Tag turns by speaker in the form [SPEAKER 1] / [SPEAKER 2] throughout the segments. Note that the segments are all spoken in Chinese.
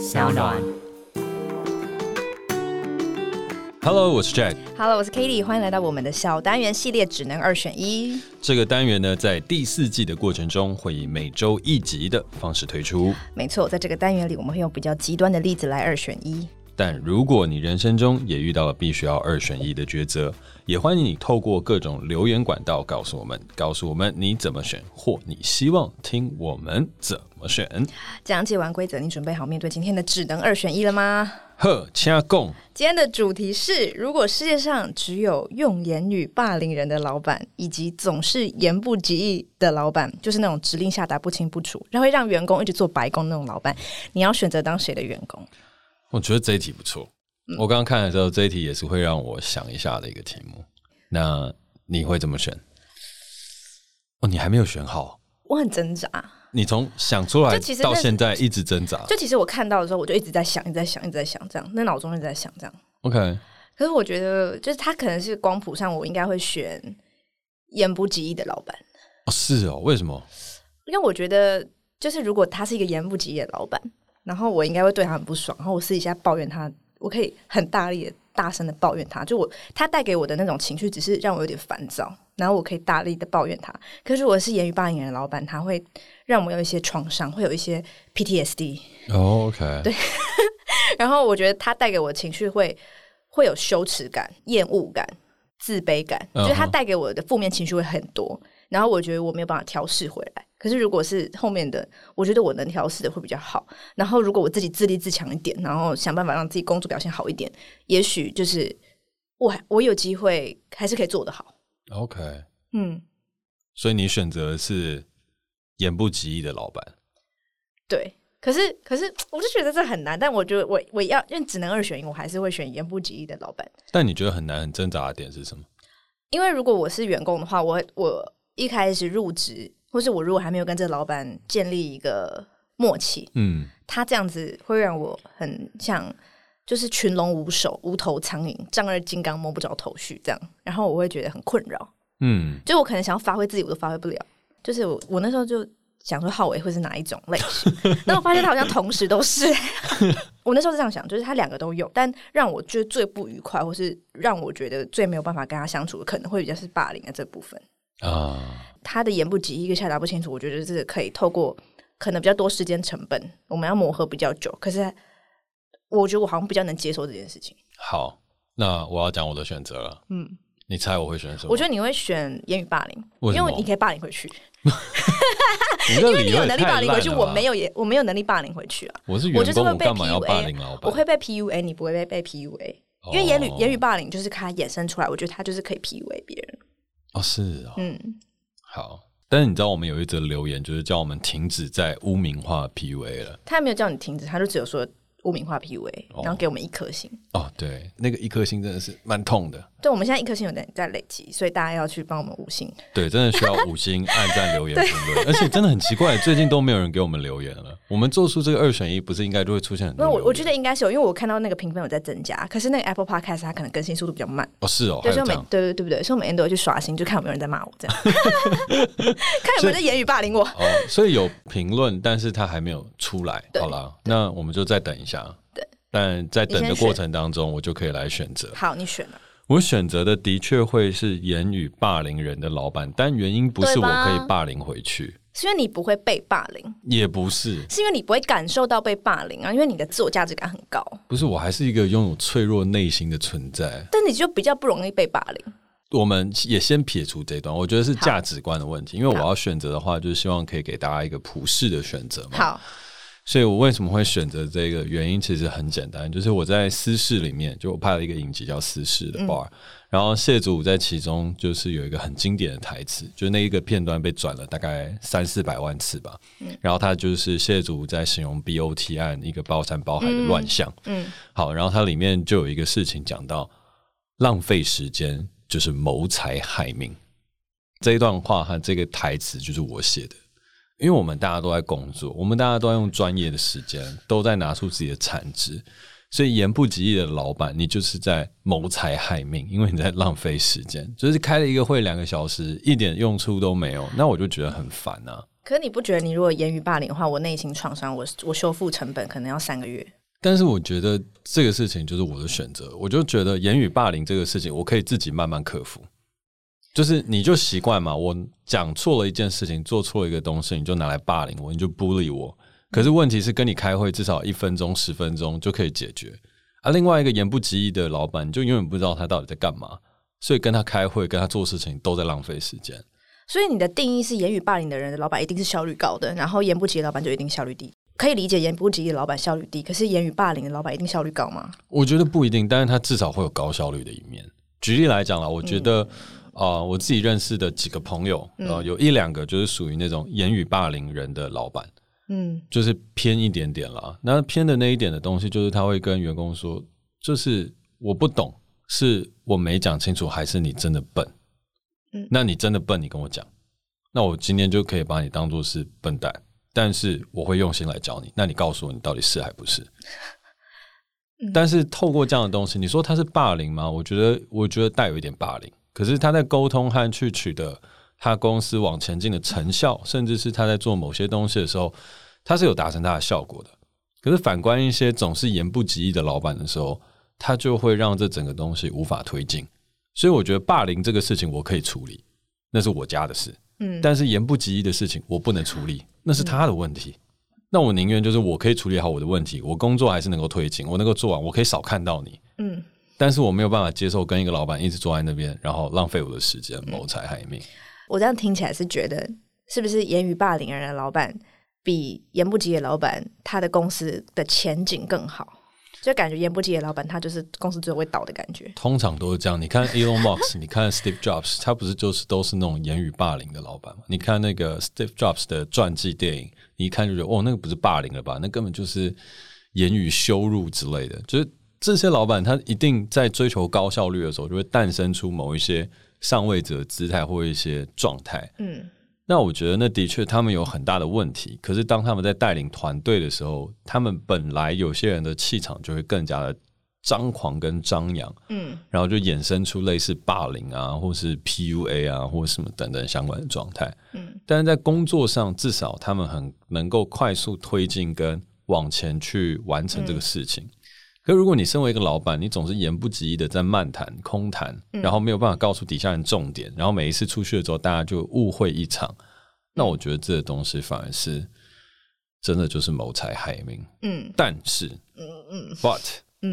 [SPEAKER 1] 小暖。Hello，我是 Jack。
[SPEAKER 2] Hello，我是 Katie。欢迎来到我们的小单元系列，只能二选一。
[SPEAKER 1] 这个单元呢，在第四季的过程中，会以每周一集的方式推出。
[SPEAKER 2] 没错，在这个单元里，我们会用比较极端的例子来二选一。
[SPEAKER 1] 但如果你人生中也遇到了必须要二选一的抉择，也欢迎你透过各种留言管道告诉我们，告诉我们你怎么选，或你希望听我们怎么选。
[SPEAKER 2] 讲解完规则，你准备好面对今天的只能二选一了吗？
[SPEAKER 1] 呵，掐共。
[SPEAKER 2] 今天的主题是：如果世界上只有用言语霸凌人的老板，以及总是言不及义的老板，就是那种指令下达不清不楚，然后会让员工一直做白工那种老板，你要选择当谁的员工？
[SPEAKER 1] 我觉得这一题不错。嗯、我刚刚看的时候，这一题也是会让我想一下的一个题目。那你会怎么选？哦，你还没有选好。
[SPEAKER 2] 我很挣扎。
[SPEAKER 1] 你从想出来到现在一直挣扎。
[SPEAKER 2] 就其实我看到的时候，我就一直在想，一直在想，一直在想，这样，那脑中一直在想这样。
[SPEAKER 1] OK。
[SPEAKER 2] 可是我觉得，就是他可能是光谱上，我应该会选言不及义的老板。
[SPEAKER 1] 哦，是哦，为什么？
[SPEAKER 2] 因为我觉得，就是如果他是一个言不及义的老板。然后我应该会对他很不爽，然后我私底下抱怨他，我可以很大力的、大声的抱怨他。就我他带给我的那种情绪，只是让我有点烦躁，然后我可以大力的抱怨他。可是如果是言语霸凌人的老板，他会让我有一些创伤，会有一些 PTSD。
[SPEAKER 1] Oh, OK，
[SPEAKER 2] 对。然后我觉得他带给我的情绪会会有羞耻感、厌恶感、自卑感，就是他带给我的负面情绪会很多。然后我觉得我没有办法调试回来。可是如果是后面的，我觉得我能调试的会比较好。然后如果我自己自立自强一点，然后想办法让自己工作表现好一点，也许就是我我有机会还是可以做得好。
[SPEAKER 1] OK，
[SPEAKER 2] 嗯，
[SPEAKER 1] 所以你选择是言不及义的老板。
[SPEAKER 2] 对，可是可是我就觉得这很难。但我觉得我我要因为只能二选一，我还是会选言不及义的老板。
[SPEAKER 1] 但你觉得很难很挣扎的点是什么？
[SPEAKER 2] 因为如果我是员工的话，我我一开始入职。或是我如果还没有跟这个老板建立一个默契，嗯，他这样子会让我很像就是群龙无首、无头苍蝇、丈二金刚摸不着头绪这样，然后我会觉得很困扰，嗯，就我可能想要发挥自己，我都发挥不了。就是我我那时候就想说，浩伟会是哪一种类型？那我发现他好像同时都是。我那时候是这样想，就是他两个都有，但让我觉得最不愉快，或是让我觉得最没有办法跟他相处的，可能会比较是霸凌的这部分啊。他的言不及义，一个下达不清楚，我觉得这个可以透过可能比较多时间成本，我们要磨合比较久。可是我觉得我好像比较能接受这件事情。
[SPEAKER 1] 好，那我要讲我的选择了。嗯，你猜我会选什么？
[SPEAKER 2] 我觉得你会选言语霸凌，因为你可以霸凌回去。
[SPEAKER 1] 因
[SPEAKER 2] 为你有能力霸凌回去，我没有也我没有能力霸凌回去啊。
[SPEAKER 1] 我是员工，我干嘛要霸凌老板？
[SPEAKER 2] 我会被 PUA，你不会被被 PUA，因为言语言语霸凌就是它衍生出来，我觉得它就是可以 PUA 别人。
[SPEAKER 1] 哦，是哦，嗯。好，但是你知道我们有一则留言，就是叫我们停止在污名化 PUA 了。
[SPEAKER 2] 他没有叫你停止，他就只有说。污名化 PUA，然后给我们一颗星。
[SPEAKER 1] 哦，对，那个一颗星真的是蛮痛的。
[SPEAKER 2] 对，我们现在一颗星有点在累积，所以大家要去帮我们五星。
[SPEAKER 1] 对，真的需要五星按赞、留言、评论。而且真的很奇怪，最近都没有人给我们留言了。我们做出这个二选一，不是应该就会出现很多？那
[SPEAKER 2] 我我觉得应该是有，因为我看到那个评分有在增加，可是那个 Apple Podcast 它可能更新速度比较慢。
[SPEAKER 1] 哦，是哦，
[SPEAKER 2] 对，所以我们对对对不对？所以我们每天都会去刷新，就看有没有人在骂我这样，看有没有在言语霸凌我。
[SPEAKER 1] 哦，所以有评论，但是他还没有出来。好了，那我们就再等一下。但在等的过程当中，我就可以来选择。
[SPEAKER 2] 好，你选了。
[SPEAKER 1] 我选择的的确会是言语霸凌人的老板，但原因不是我可以霸凌回去，
[SPEAKER 2] 是因为你不会被霸凌，
[SPEAKER 1] 也不是，
[SPEAKER 2] 是因为你不会感受到被霸凌啊，因为你的自我价值感很高。
[SPEAKER 1] 不是，我还是一个拥有脆弱内心的存在，
[SPEAKER 2] 但你就比较不容易被霸凌。
[SPEAKER 1] 我们也先撇除这一段，我觉得是价值观的问题，因为我要选择的话，就是希望可以给大家一个普世的选择嘛。
[SPEAKER 2] 好。
[SPEAKER 1] 所以我为什么会选择这个原因，其实很简单，就是我在私事里面，就我拍了一个影集叫《私事》的 bar，、嗯、然后谢祖武在其中就是有一个很经典的台词，就是那一个片段被转了大概三四百万次吧，嗯、然后他就是谢祖武在形容 BOT 案一个包山包海的乱象，嗯，嗯。好，然后它里面就有一个事情讲到浪费时间就是谋财害命，这一段话和这个台词就是我写的。因为我们大家都在工作，我们大家都在用专业的时间，都在拿出自己的产值，所以言不及义的老板，你就是在谋财害命，因为你在浪费时间，就是开了一个会两个小时，一点用处都没有，那我就觉得很烦啊。
[SPEAKER 2] 可是你不觉得，你如果言语霸凌的话，我内心创伤，我我修复成本可能要三个月。
[SPEAKER 1] 但是我觉得这个事情就是我的选择，我就觉得言语霸凌这个事情，我可以自己慢慢克服。就是你就习惯嘛，我讲错了一件事情，做错了一个东西，你就拿来霸凌我，你就 bully 我。可是问题是，跟你开会至少一分钟、十分钟就可以解决。而、啊、另外一个言不及义的老板，你就永远不知道他到底在干嘛，所以跟他开会、跟他做事情都在浪费时间。
[SPEAKER 2] 所以你的定义是，言语霸凌的人的老板一定是效率高的，然后言不及义的老板就一定效率低。可以理解言不及义的老板效率低，可是言语霸凌的老板一定效率高吗？
[SPEAKER 1] 我觉得不一定，但是他至少会有高效率的一面。举例来讲啦，我觉得。呃，我自己认识的几个朋友，呃，有一两个就是属于那种言语霸凌人的老板，嗯，就是偏一点点啦。那偏的那一点的东西，就是他会跟员工说，就是我不懂，是我没讲清楚，还是你真的笨？嗯，那你真的笨，你跟我讲，那我今天就可以把你当做是笨蛋，但是我会用心来教你。那你告诉我，你到底是还不是？嗯、但是透过这样的东西，你说他是霸凌吗？我觉得，我觉得带有一点霸凌。可是他在沟通和去取得他公司往前进的成效，甚至是他在做某些东西的时候，他是有达成他的效果的。可是反观一些总是言不及义的老板的时候，他就会让这整个东西无法推进。所以我觉得霸凌这个事情我可以处理，那是我家的事。嗯，但是言不及义的事情我不能处理，那是他的问题。那我宁愿就是我可以处理好我的问题，我工作还是能够推进，我能够做完，我可以少看到你。嗯。但是我没有办法接受跟一个老板一直坐在那边，然后浪费我的时间，谋财害命。
[SPEAKER 2] 我这样听起来是觉得，是不是言语霸凌人的老板比言不及的老板，他的公司的前景更好？就感觉言不及的老板，他就是公司最后会倒的感觉。
[SPEAKER 1] 通常都是这样。你看 Elon Musk，你看 Steve Jobs，他不是就是都是那种言语霸凌的老板吗？你看那个 Steve Jobs 的传记电影，你一看就觉得，哦，那个不是霸凌了吧？那根本就是言语羞辱之类的，就是。这些老板他一定在追求高效率的时候，就会诞生出某一些上位者姿态或一些状态。嗯，那我觉得那的确他们有很大的问题。可是当他们在带领团队的时候，他们本来有些人的气场就会更加的张狂跟张扬。嗯，然后就衍生出类似霸凌啊，或是 PUA 啊，或什么等等相关的状态。嗯，但是在工作上，至少他们很能够快速推进跟往前去完成这个事情。嗯可如果你身为一个老板，你总是言不及义的在漫谈、空谈，然后没有办法告诉底下人重点，然后每一次出去的时候，大家就误会一场。那我觉得这个东西反而是真的就是谋财害命。嗯，但是，嗯嗯，but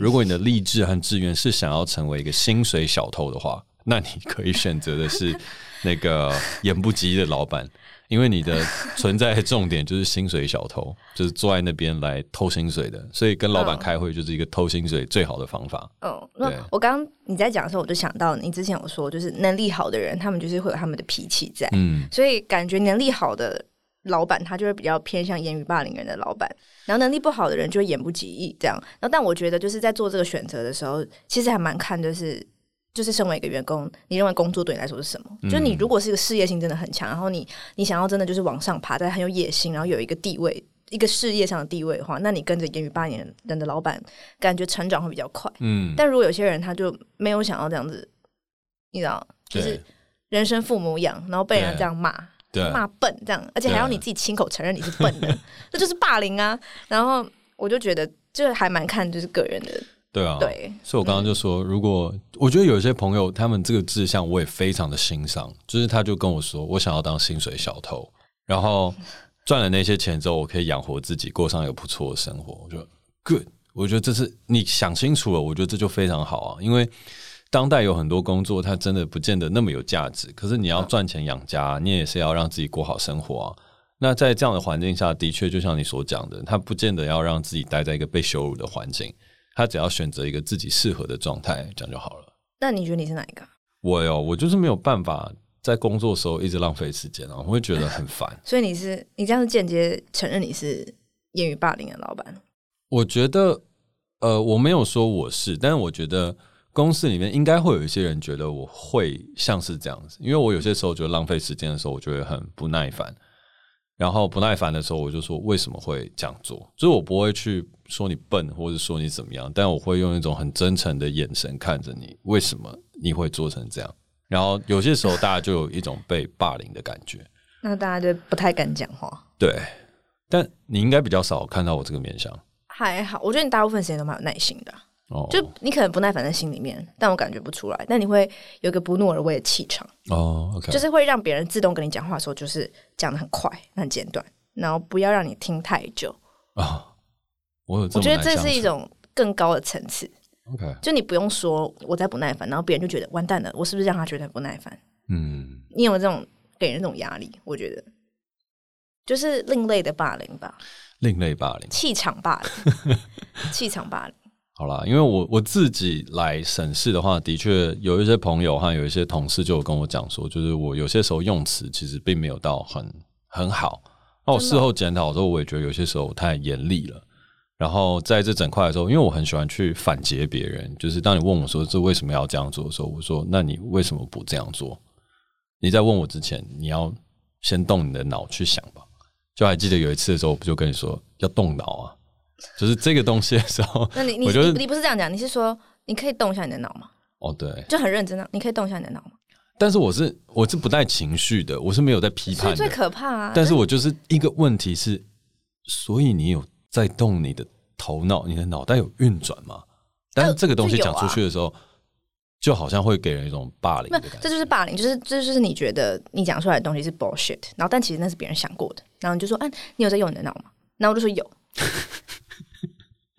[SPEAKER 1] 如果你的励志和志愿是想要成为一个薪水小偷的话，那你可以选择的是那个言不及义的老板。因为你的存在的重点就是薪水小偷，就是坐在那边来偷薪水的，所以跟老板开会就是一个偷薪水最好的方法。
[SPEAKER 2] 嗯，那我刚刚你在讲的时候，我就想到你之前有说，就是能力好的人，他们就是会有他们的脾气在，嗯，所以感觉能力好的老板他就会比较偏向言语霸凌人的老板，然后能力不好的人就会言不及义这样。然后但我觉得就是在做这个选择的时候，其实还蛮看就是。就是身为一个员工，你认为工作对你来说是什么？嗯、就是你如果是一个事业心真的很强，然后你你想要真的就是往上爬，但很有野心，然后有一个地位，一个事业上的地位的话，那你跟着言语八年人的老板，感觉成长会比较快。嗯，但如果有些人他就没有想要这样子，你知道，就是人生父母养，然后被人家这样骂，骂笨这样，而且还要你自己亲口承认你是笨的，那就是霸凌啊。然后我就觉得，这还蛮看就是个人的。
[SPEAKER 1] 对啊，
[SPEAKER 2] 对，
[SPEAKER 1] 所以我刚刚就说，如果我觉得有一些朋友，他们这个志向我也非常的欣赏，就是他就跟我说，我想要当薪水小偷，然后赚了那些钱之后，我可以养活自己，过上一个不错的生活。我觉得 good，我觉得这是你想清楚了，我觉得这就非常好啊。因为当代有很多工作，它真的不见得那么有价值，可是你要赚钱养家，你也是要让自己过好生活啊。那在这样的环境下的确，就像你所讲的，他不见得要让自己待在一个被羞辱的环境。他只要选择一个自己适合的状态，这样就好了。
[SPEAKER 2] 那你觉得你是哪一个？
[SPEAKER 1] 我哟，我就是没有办法在工作的时候一直浪费时间啊，我会觉得很烦。
[SPEAKER 2] 所以你是你这样是间接承认你是言语霸凌的老板？
[SPEAKER 1] 我觉得，呃，我没有说我是，但是我觉得公司里面应该会有一些人觉得我会像是这样子，因为我有些时候觉得浪费时间的时候，我就会很不耐烦。然后不耐烦的时候，我就说为什么会这样做？就是我不会去说你笨，或者说你怎么样，但我会用一种很真诚的眼神看着你，为什么你会做成这样？然后有些时候大家就有一种被霸凌的感觉。
[SPEAKER 2] 那大家就不太敢讲话。
[SPEAKER 1] 对，但你应该比较少看到我这个面相。
[SPEAKER 2] 还好，我觉得你大部分时间都蛮有耐心的。哦，就你可能不耐烦在心里面，但我感觉不出来。但你会有个不怒而威的气场。
[SPEAKER 1] 哦
[SPEAKER 2] 就是会让别人自动跟你讲话的时候，就是讲的很快、很简短，然后不要让你听太久。啊、哦，
[SPEAKER 1] 我有，
[SPEAKER 2] 我觉得这是一种更高的层次。
[SPEAKER 1] OK，
[SPEAKER 2] 就你不用说我在不耐烦，然后别人就觉得完蛋了，我是不是让他觉得很不耐烦？
[SPEAKER 1] 嗯，
[SPEAKER 2] 你有这种给人这种压力，我觉得就是另类的霸凌吧。
[SPEAKER 1] 另类霸凌，
[SPEAKER 2] 气场霸凌，气场霸凌。
[SPEAKER 1] 好啦，因为我我自己来审视的话，的确有一些朋友和有一些同事就有跟我讲说，就是我有些时候用词其实并没有到很很好。那我事后检讨的时候，我也觉得有些时候太严厉了。然后在这整块的时候，因为我很喜欢去反击别人，就是当你问我说这为什么要这样做的时候，我说那你为什么不这样做？你在问我之前，你要先动你的脑去想吧。就还记得有一次的时候，我不就跟你说要动脑啊？就是这个东西的时候，
[SPEAKER 2] 那你 你你你不是这样讲，你是说你可以动一下你的脑吗？
[SPEAKER 1] 哦，对，
[SPEAKER 2] 就很认真的，你可以动一下你的脑吗？
[SPEAKER 1] 但是我是我是不带情绪的，我是没有在批判的，
[SPEAKER 2] 最可怕啊！
[SPEAKER 1] 但是我就是一个问题是，所以你有在动你的头脑，你的脑袋有运转吗？但是这个东西讲出去的时候。就好像会给人一种霸凌的感觉，
[SPEAKER 2] 这就是霸凌，就是这就是你觉得你讲出来的东西是 bullshit，然后但其实那是别人想过的，然后你就说，哎、啊，你有在用你的脑吗？然后我就说有，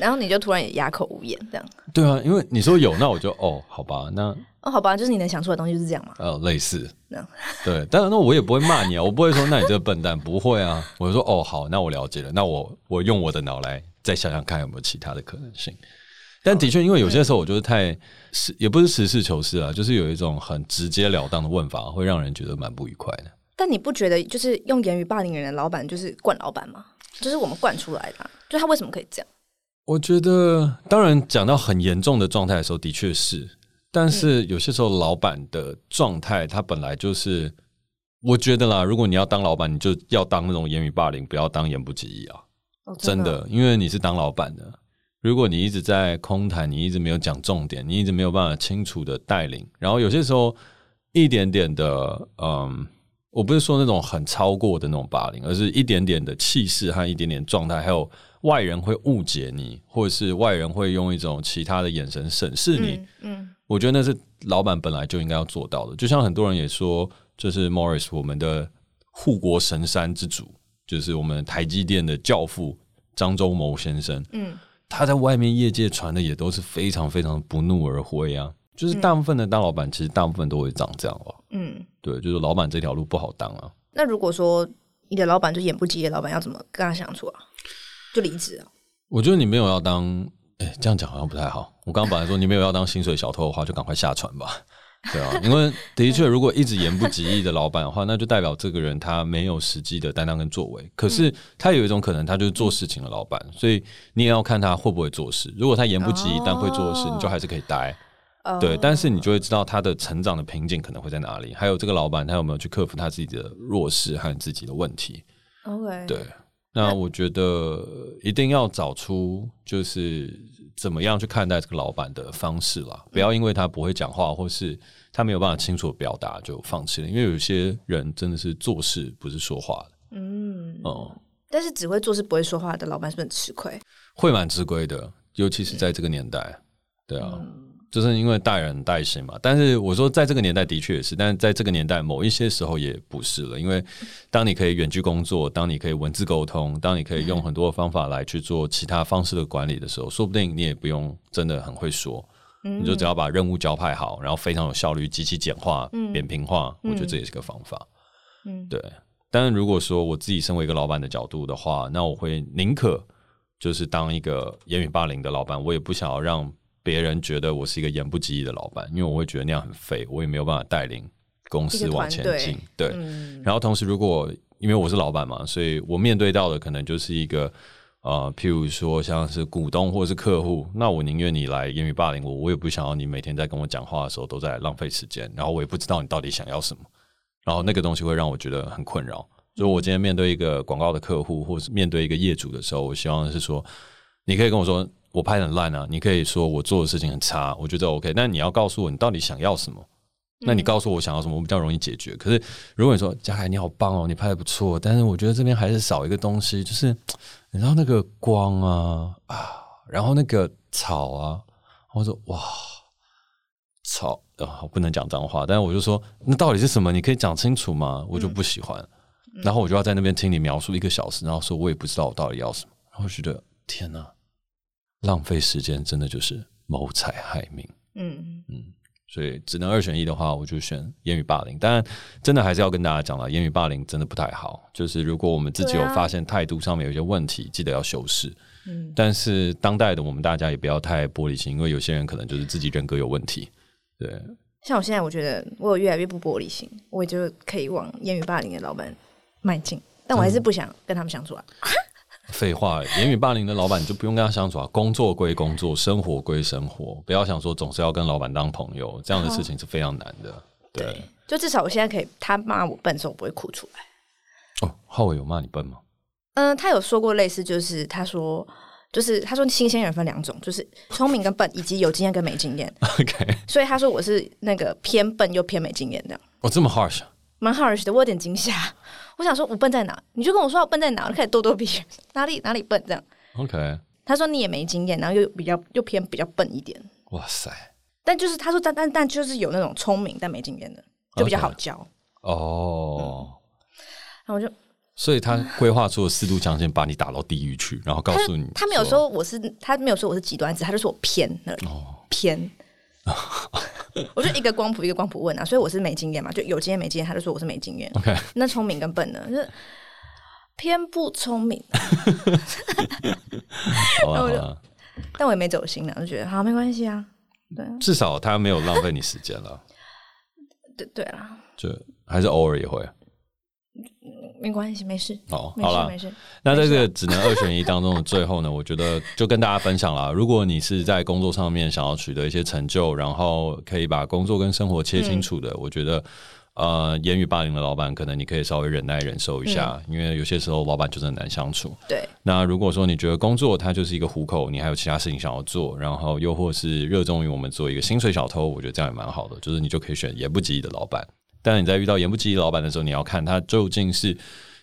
[SPEAKER 2] 然后你就突然也哑口无言，这样。
[SPEAKER 1] 对啊，因为你说有，那我就哦，好吧，那
[SPEAKER 2] 哦，好吧，就是你能想出来的东西就是这样嘛。
[SPEAKER 1] 呃，类似。对，但是那我也不会骂你啊，我不会说那你这个笨蛋，不会啊，我就说哦，好，那我了解了，那我我用我的脑来再想想看有没有其他的可能性。但的确，因为有些时候我觉得太实，也不是实事求是啊，就是有一种很直截了当的问法，会让人觉得蛮不愉快的。
[SPEAKER 2] 但你不觉得，就是用言语霸凌人的老板就是惯老板吗？就是我们惯出来的，就他为什么可以这样？
[SPEAKER 1] 我觉得，当然讲到很严重的状态的时候，的确是。但是有些时候，老板的状态，他本来就是，我觉得啦，如果你要当老板，你就要当那种言语霸凌，不要当言不及义啊。
[SPEAKER 2] 哦，真的，
[SPEAKER 1] 真的，因为你是当老板的。如果你一直在空谈，你一直没有讲重点，你一直没有办法清楚的带领，然后有些时候一点点的，嗯，我不是说那种很超过的那种霸凌，而是一点点的气势和一点点状态，还有外人会误解你，或者是外人会用一种其他的眼神审视你。
[SPEAKER 2] 嗯，嗯，
[SPEAKER 1] 我觉得那是老板本来就应该要做到的。就像很多人也说，就是 Morris 我们的护国神山之主，就是我们台积电的教父张忠谋先生。
[SPEAKER 2] 嗯。
[SPEAKER 1] 他在外面业界传的也都是非常非常不怒而挥啊，就是大部分的大老板，其实大部分都会长这样哦。
[SPEAKER 2] 嗯，
[SPEAKER 1] 对，就是老板这条路不好当啊。
[SPEAKER 2] 那如果说你的老板就眼不及的，老板要怎么跟他相处啊？就离职了？
[SPEAKER 1] 我觉得你没有要当，哎，这样讲好像不太好。我刚刚本来说你没有要当薪水小偷的话，就赶快下船吧。对啊，因为的确，如果一直言不及义的老板的话，那就代表这个人他没有实际的担当跟作为。可是他有一种可能，他就是做事情的老板，所以你也要看他会不会做事。如果他言不及义但会做事，你就还是可以待。对，但是你就会知道他的成长的瓶颈可能会在哪里，还有这个老板他有没有去克服他自己的弱势和自己的问题。
[SPEAKER 2] OK，
[SPEAKER 1] 对，那我觉得一定要找出就是。怎么样去看待这个老板的方式啦？不要因为他不会讲话，或是他没有办法清楚表达就放弃了。因为有些人真的是做事不是说话的。
[SPEAKER 2] 嗯
[SPEAKER 1] 哦、嗯，
[SPEAKER 2] 但是只会做事不会说话的老板是很吃亏？
[SPEAKER 1] 会蛮吃亏的，尤其是在这个年代。对啊。嗯就是因为带人带心嘛，但是我说在这个年代的确也是，但是在这个年代某一些时候也不是了，因为当你可以远距工作，当你可以文字沟通，当你可以用很多方法来去做其他方式的管理的时候，说不定你也不用真的很会说，你就只要把任务交派好，然后非常有效率，极其简化、扁平化，我觉得这也是个方法。
[SPEAKER 2] 嗯，
[SPEAKER 1] 对。但是如果说我自己身为一个老板的角度的话，那我会宁可就是当一个言语霸凌的老板，我也不想要让。别人觉得我是一个言不及义的老板，因为我会觉得那样很废，我也没有办法带领公司往前进。对，
[SPEAKER 2] 嗯、
[SPEAKER 1] 然后同时，如果因为我是老板嘛，所以我面对到的可能就是一个呃，譬如说像是股东或者是客户，那我宁愿你来言语霸凌我，我也不想要你每天在跟我讲话的时候都在浪费时间，然后我也不知道你到底想要什么，然后那个东西会让我觉得很困扰。所以我今天面对一个广告的客户，或是面对一个业主的时候，我希望是说，你可以跟我说。我拍得很烂啊！你可以说我做的事情很差，我觉得 OK，但你要告诉我你到底想要什么，那你告诉我想要什么，我比较容易解决。可是如果你说嘉凯你好棒哦，你拍的不错，但是我觉得这边还是少一个东西，就是你知道那个光啊啊，然后那个草啊，我说哇草啊，我不能讲脏话，但是我就说那到底是什么？你可以讲清楚吗？我就不喜欢，嗯、然后我就要在那边听你描述一个小时，然后说我也不知道我到底要什么，然后觉得天哪，浪费时间，真的就是谋财害命。嗯嗯，所以只能二选一的话，我就选言语霸凌。当然，真的还是要跟大家讲了，言语霸凌真的不太好。就是如果我们自己有发现态度上面有一些问题，记得要修饰。嗯，但是当代的我们大家也不要太玻璃心，因为有些人可能就是自己人格有问题。对，
[SPEAKER 2] 像我现在，我觉得我有越来越不玻璃心，我也就可以往言语霸凌的老板迈进，但我还是不想跟他们相处啊。
[SPEAKER 1] 废话，言语霸凌的老板你就不用跟他相处啊。工作归工作，生活归生活，不要想说总是要跟老板当朋友，这样的事情是非常难的。对，对，
[SPEAKER 2] 就至少我现在可以，他骂我笨的时候，我不会哭出来。
[SPEAKER 1] 哦，浩伟有骂你笨吗？
[SPEAKER 2] 嗯、呃，他有说过类似，就是他说，就是他说新鲜人分两种，就是聪明跟笨，以及有经验跟没经验。
[SPEAKER 1] OK，
[SPEAKER 2] 所以他说我是那个偏笨又偏没经验的。
[SPEAKER 1] 哦，这么 harsh，
[SPEAKER 2] 蛮 harsh 的，我有点惊吓。我想说，我笨在哪？你就跟我说我笨在哪，我就开始咄咄逼人，哪里哪里笨这样。
[SPEAKER 1] OK，
[SPEAKER 2] 他说你也没经验，然后又比较又偏比较笨一点。
[SPEAKER 1] 哇塞！
[SPEAKER 2] 但就是他说但但但就是有那种聪明但没经验的，就比较好教。
[SPEAKER 1] 哦，
[SPEAKER 2] 然后我就，
[SPEAKER 1] 所以他规划出了四度强线，把你打到地狱去，然后告诉你
[SPEAKER 2] 他，他没有说我是，他没有说我是极端子，他就说我偏那里、哦、偏。我就一个光谱一个光谱问啊，所以我是没经验嘛，就有经验没经验，他就说我是没经验。
[SPEAKER 1] OK，
[SPEAKER 2] 那聪明跟笨呢？就是偏不聪明。
[SPEAKER 1] 好啊，好啊，
[SPEAKER 2] 但我也没走心呢，就觉得好没关系啊。对，
[SPEAKER 1] 至少他没有浪费你时间了。
[SPEAKER 2] 对对啦，
[SPEAKER 1] 就还是偶尔也会。
[SPEAKER 2] 没关系，没事。
[SPEAKER 1] 哦，好了，没事。那这个只能二选一当中的最后呢，我觉得就跟大家分享了。如果你是在工作上面想要取得一些成就，然后可以把工作跟生活切清楚的，嗯、我觉得呃，言语霸凌的老板可能你可以稍微忍耐忍受一下，嗯、因为有些时候老板就是很难相处。
[SPEAKER 2] 对。
[SPEAKER 1] 那如果说你觉得工作它就是一个糊口，你还有其他事情想要做，然后又或是热衷于我们做一个薪水小偷，我觉得这样也蛮好的，就是你就可以选言不及义的老板。但你在遇到言不及义老板的时候，你要看他究竟是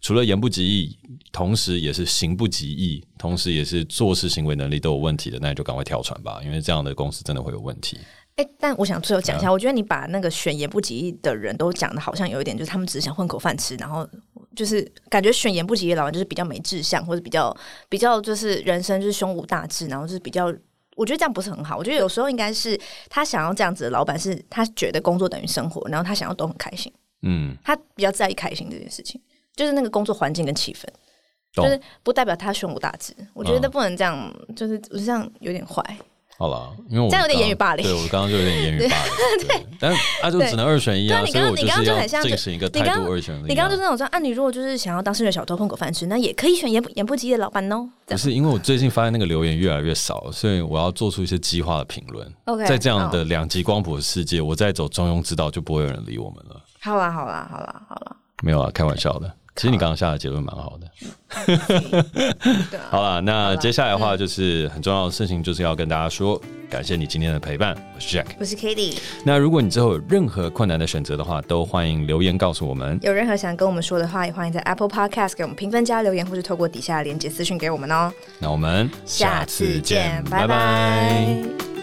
[SPEAKER 1] 除了言不及义，同时也是行不及义，同时也是做事行为能力都有问题的，那你就赶快跳船吧，因为这样的公司真的会有问题。
[SPEAKER 2] 哎、欸，但我想最后讲一下，嗯、我觉得你把那个选言不及义的人都讲的好像有一点，就是他们只是想混口饭吃，然后就是感觉选言不及义的老板就是比较没志向，或者比较比较就是人生就是胸无大志，然后就是比较。我觉得这样不是很好。我觉得有时候应该是他想要这样子的老板，是他觉得工作等于生活，然后他想要都很开心。嗯，他比较在意开心这件事情，就是那个工作环境跟气氛，就是不代表他胸无大志。我觉得不能这样，就是我这样有点坏。
[SPEAKER 1] 好了，因为我
[SPEAKER 2] 这样有点言语霸凌。
[SPEAKER 1] 对，我刚刚就有点言语霸凌。对，但那就只能二选一啊。所以我就是要进行一个态度二选一。
[SPEAKER 2] 你刚刚就是那种说，啊，你如果就是想要当薪水小偷混口饭吃，那也可以选言不言不及的老板哦。
[SPEAKER 1] 不是，因为我最近发现那个留言越来越少，所以我要做出一些激化的评论。
[SPEAKER 2] OK，
[SPEAKER 1] 在这样的两极光谱的世界，我再走中庸之道，就不会有人理我们了。
[SPEAKER 2] 好啦，好啦，好啦，好啦。
[SPEAKER 1] 没有啊，开玩笑的。其实你刚刚下的结论蛮好的。好了，那接下来的话就是很重要的事情，就是要跟大家说，感谢你今天的陪伴。我是 Jack，
[SPEAKER 2] 我是 Cady。
[SPEAKER 1] 那如果你之后有任何困难的选择的话，都欢迎留言告诉我们。
[SPEAKER 2] 有任何想跟我们说的话，也欢迎在 Apple Podcast 给我们评分加留言，或是透过底下的链接私讯给我们哦。
[SPEAKER 1] 那我们下次见，拜拜。拜拜。